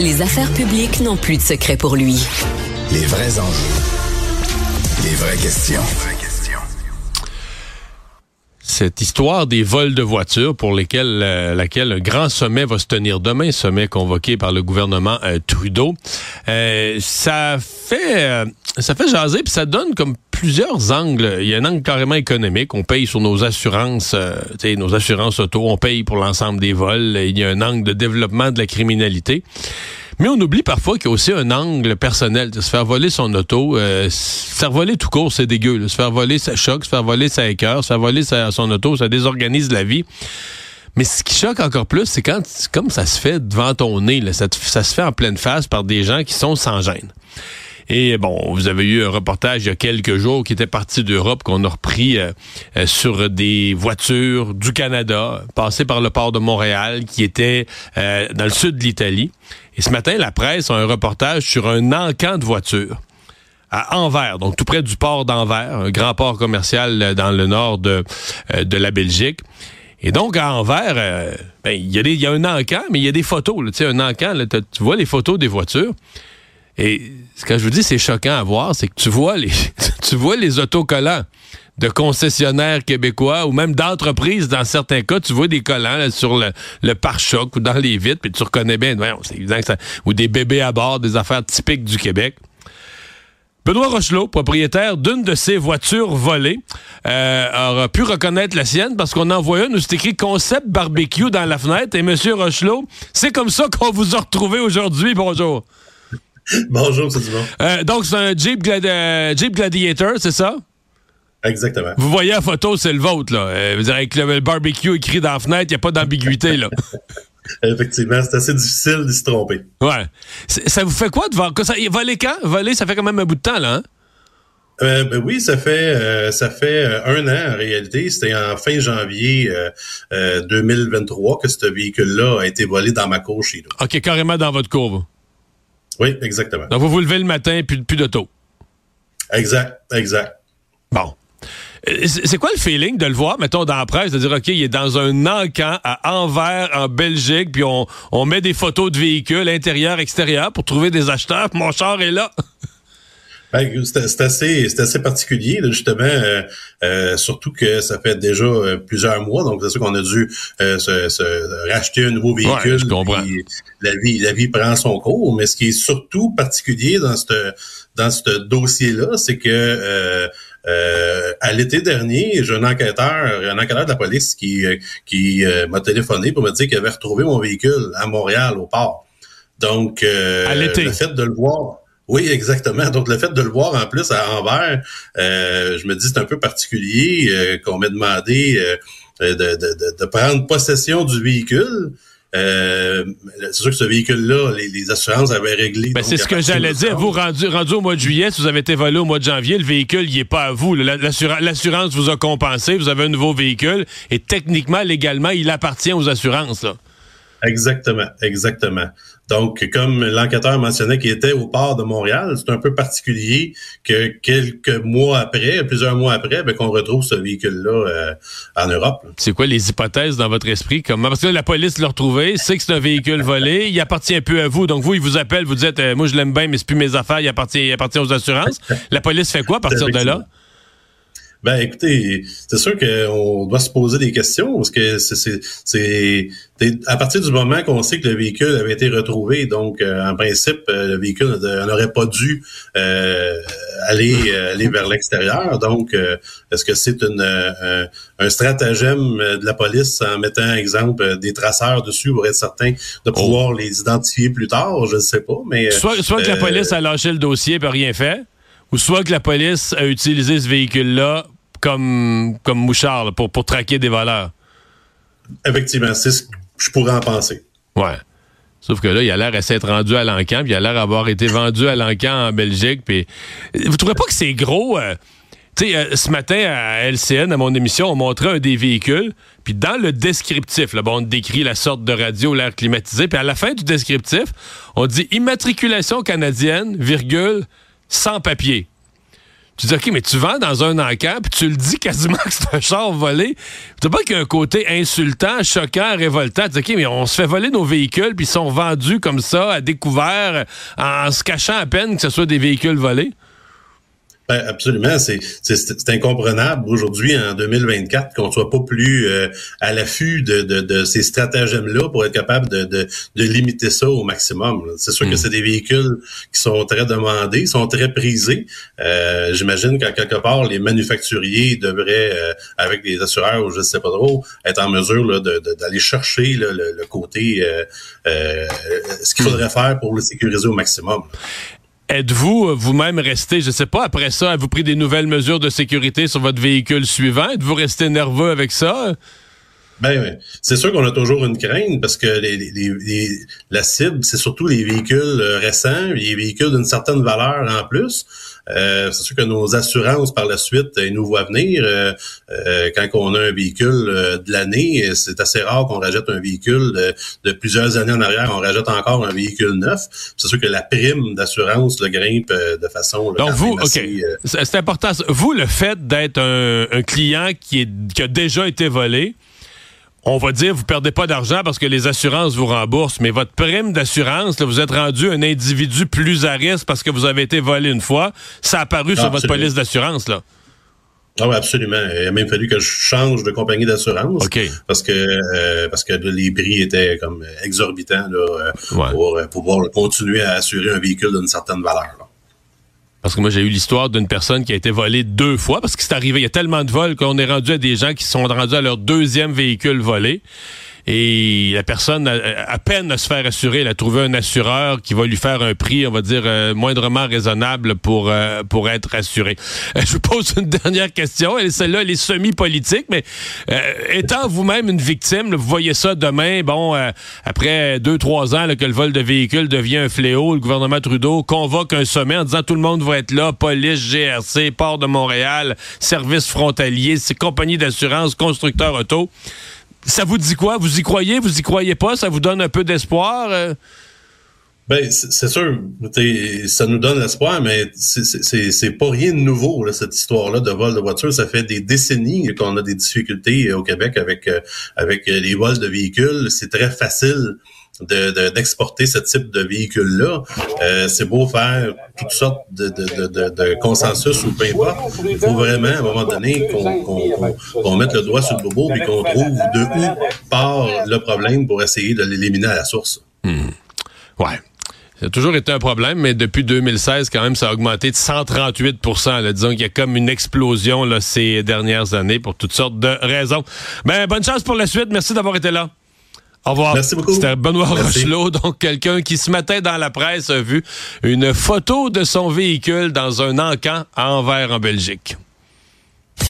Les affaires publiques n'ont plus de secret pour lui. Les vrais enjeux. Les vraies questions. Cette histoire des vols de voitures pour lesquels, euh, laquelle un grand sommet va se tenir demain, sommet convoqué par le gouvernement euh, Trudeau, euh, ça fait ça fait jaser puis ça donne comme plusieurs angles. Il y a un angle carrément économique. On paye sur nos assurances, nos assurances auto, on paye pour l'ensemble des vols. Il y a un angle de développement de la criminalité. Mais on oublie parfois qu'il y a aussi un angle personnel. Se faire voler son auto, euh, se faire voler tout court, c'est dégueu. Se faire voler, ça choque. Se faire voler, ça écœure. Se faire voler son auto, ça désorganise la vie. Mais ce qui choque encore plus, c'est quand, comme ça se fait devant ton nez, ça, ça se fait en pleine face par des gens qui sont sans gêne. Et bon, vous avez eu un reportage il y a quelques jours qui était parti d'Europe, qu'on a repris euh, euh, sur des voitures du Canada, passées par le port de Montréal, qui étaient euh, dans le sud de l'Italie. Et ce matin, la presse a un reportage sur un encan de voitures à Anvers, donc tout près du port d'Anvers, un grand port commercial dans le nord de, de la Belgique. Et donc, à Anvers, ben, il y, y, a un encan, mais il y a des photos. Là, un encan, là, tu vois les photos des voitures. Et ce que je vous dis, c'est choquant à voir, c'est que tu vois les, tu vois les autocollants de concessionnaires québécois ou même d'entreprises dans certains cas, tu vois des collants sur le, pare-choc ou dans les vitres, puis tu reconnais bien, c'est évident que ça, ou des bébés à bord, des affaires typiques du Québec. Benoît Rochelot, propriétaire d'une de ces voitures volées, euh, aura pu reconnaître la sienne parce qu'on en voit une où c'est écrit concept barbecue dans la fenêtre. Et Monsieur Rochelot, c'est comme ça qu'on vous a retrouvé aujourd'hui. Bonjour. Bonjour, c'est Dumont. Euh, donc, c'est un Jeep, euh, Jeep Gladiator, c'est ça? Exactement. Vous voyez la photo, c'est le vôtre, là. Euh, vous avec le, barbecue écrit dans la fenêtre, il n'y a pas d'ambiguïté, là. Effectivement, c'est assez difficile de se tromper. Ouais. Ça vous fait quoi de voir? Ça? Voler quand? Voler, ça fait quand même un bout de temps, là, hein? Euh, ben oui, ça fait ça fait un an en réalité. C'était en fin janvier 2023 que ce véhicule-là a été volé dans ma cour chez nous. OK, carrément dans votre cour. Oui, exactement. Donc, vous vous levez le matin, plus, plus d'auto. Exact, exact. Bon. C'est quoi le feeling de le voir, mettons, dans la presse, de dire, OK, il est dans un encan à Anvers, en Belgique, puis on, on met des photos de véhicules intérieur, extérieur pour trouver des acheteurs. Mon char est là? Ben, c'est assez, assez particulier, justement, euh, euh, surtout que ça fait déjà euh, plusieurs mois, donc c'est sûr qu'on a dû se, racheter un nouveau véhicule. la vie, la vie prend son cours, mais ce qui est surtout particulier dans ce dans ce dossier-là, c'est que à l'été dernier, j'ai un enquêteur, un enquêteur de la police qui, qui m'a téléphoné pour me dire qu'il avait retrouvé mon véhicule à Montréal, au port. Donc, le fait de le voir, oui, exactement. Donc, le fait de le voir en plus à Anvers, euh, je me dis c'est un peu particulier euh, qu'on m'ait demandé euh, de, prendre possession du véhicule. c'est sûr que ce véhicule-là, les, assurances avaient réglé. Ben, c'est ce que j'allais dire. Vous, rendu, rendu au mois de juillet, si vous avez été volé au mois de janvier, le véhicule, il n'est pas à vous. L'assurance vous a compensé, vous avez un nouveau véhicule, et techniquement, légalement, il appartient aux assurances. Là. Exactement, exactement. Donc, comme l'enquêteur mentionnait qu'il était au port de Montréal, c'est un peu particulier que quelques mois après, plusieurs mois après, ben, qu'on retrouve ce véhicule-là euh, en Europe. C'est quoi les hypothèses dans votre esprit? Comment? Parce que la police l'a retrouvé, sait que c'est un véhicule volé, il appartient peu à vous. Donc, vous, il vous appelle, vous dites, euh, moi, je l'aime bien, mais c'est plus mes affaires, il appartient, il appartient aux assurances. la police fait quoi à partir de là? Ben écoutez, c'est sûr qu'on doit se poser des questions parce que c'est à partir du moment qu'on sait que le véhicule avait été retrouvé, donc euh, en principe euh, le véhicule n'aurait pas dû euh, aller aller vers l'extérieur. Donc est-ce que c'est une un, stratagème de la police en mettant exemple des traceurs dessus pour être certain de oh. pouvoir les identifier plus tard? Je ne sais pas, mais soit soit que la police a lâché le dossier et rien fait ou soit que la police a utilisé ce véhicule-là comme, comme mouchard pour, pour traquer des voleurs. Effectivement, c'est ce que je pourrais en penser. Ouais. Sauf que là, il a l'air à s'être rendu à l'encan, puis il a l'air d'avoir été vendu à l'encan en Belgique. Puis... Vous trouvez pas que c'est gros? Euh, tu sais, euh, ce matin à LCN, à mon émission, on montrait un des véhicules, puis dans le descriptif, là, bon, on décrit la sorte de radio, l'air climatisé, puis à la fin du descriptif, on dit immatriculation canadienne, virgule, sans papier. Tu dis, OK, mais tu vends dans un encan, puis tu le dis quasiment que c'est un char volé. Tu pas qu'il y a un côté insultant, choquant, révoltant. Tu dis, OK, mais on se fait voler nos véhicules, puis ils sont vendus comme ça, à découvert, en se cachant à peine que ce soit des véhicules volés? Ben, absolument, c'est incomprenable aujourd'hui en 2024 qu'on soit pas plus euh, à l'affût de, de, de, ces stratagèmes-là pour être capable de, de, de, limiter ça au maximum. C'est sûr que hmm. c'est des véhicules qui sont très demandés, sont très prisés. Euh, J'imagine qu'à quelque part, les manufacturiers devraient, euh, avec les assureurs ou je sais pas trop, être en mesure d'aller chercher le, le, côté euh, euh, ce qu'il faudrait faire pour le sécuriser au maximum. Êtes-vous euh, vous-même resté, je sais pas, après ça, avez-vous pris des nouvelles mesures de sécurité sur votre véhicule suivant? Êtes-vous resté nerveux avec ça? Ben, c'est sûr qu'on a toujours une crainte parce que les, la cible, c'est surtout les véhicules euh, récents, les véhicules d'une certaine valeur en plus. Euh, c'est sûr que nos assurances par la suite, ils nous voient venir. Euh, quand on a un véhicule de l'année, c'est assez rare qu'on rajoute un véhicule de, plusieurs années en arrière, on rajoute encore un véhicule neuf. C'est sûr que la prime d'assurance le grimpe de façon. Donc vous, ok, c'est important. Vous, le fait d'être un, un client qui, est, qui a déjà été volé on va dire, vous perdez pas d'argent parce que les assurances vous remboursent, mais votre prime d'assurance, vous êtes rendu un individu plus à risque parce que vous avez été volé une fois. Ça a apparu sur votre police d'assurance, là. Ah oui, absolument. Il a même fallu que je change de compagnie d'assurance. Parce que euh, parce que les prix étaient comme exorbitants là, euh, pour euh, pouvoir continuer à assurer un véhicule d'une certaine valeur. Parce que moi, j'ai eu l'histoire d'une personne qui a été volée deux fois, parce que c'est arrivé, il y a tellement de vols qu'on est rendu à des gens qui sont rendus à leur deuxième véhicule volé. Et la personne, à, peine à se faire assurer, elle a trouvé un assureur qui va lui faire un prix, on va dire, euh, moindrement raisonnable pour, euh, pour être assuré. Euh, je vous pose une dernière question. Celle-là, elle est semi-politique, mais étant vous-même une victime, vous voyez ça demain, bon, après deux, trois ans que le vol de véhicules devient un fléau, le gouvernement Trudeau convoque un sommet en disant tout le monde va être là, police, GRC, port de Montréal, services frontaliers, compagnies d'assurance, constructeurs auto ça vous dit quoi? Vous y croyez? Vous y croyez pas? Ça vous donne un peu d'espoir? Euh? Ben, c'est sûr, ça nous donne l'espoir, mais c'est pas rien de nouveau, cette histoire-là de vol de voiture. Ça fait des décennies qu'on a des difficultés au Québec avec, euh, avec les vols de véhicules. C'est très facile d'exporter ce type de véhicule-là. Euh, c'est beau faire toutes sortes de, de, consensus ou peu importe. Il faut vraiment, à un moment donné, qu'on mette le doigt sur le bobo et qu'on trouve de où part le problème pour essayer de l'éliminer à la source. Hmm. Ouais. Ça a toujours été un problème, mais depuis 2016, quand même, ça a augmenté de 138% Disons qu'il y a comme une explosion là, ces dernières années pour toutes sortes de raisons. Ben, bonne chance pour la suite. Merci d'avoir été là. Au revoir. Merci beaucoup. C'était Benoît Rochelot, donc quelqu'un qui ce matin dans la presse a vu une photo de son véhicule dans un encan à Anvers en Belgique.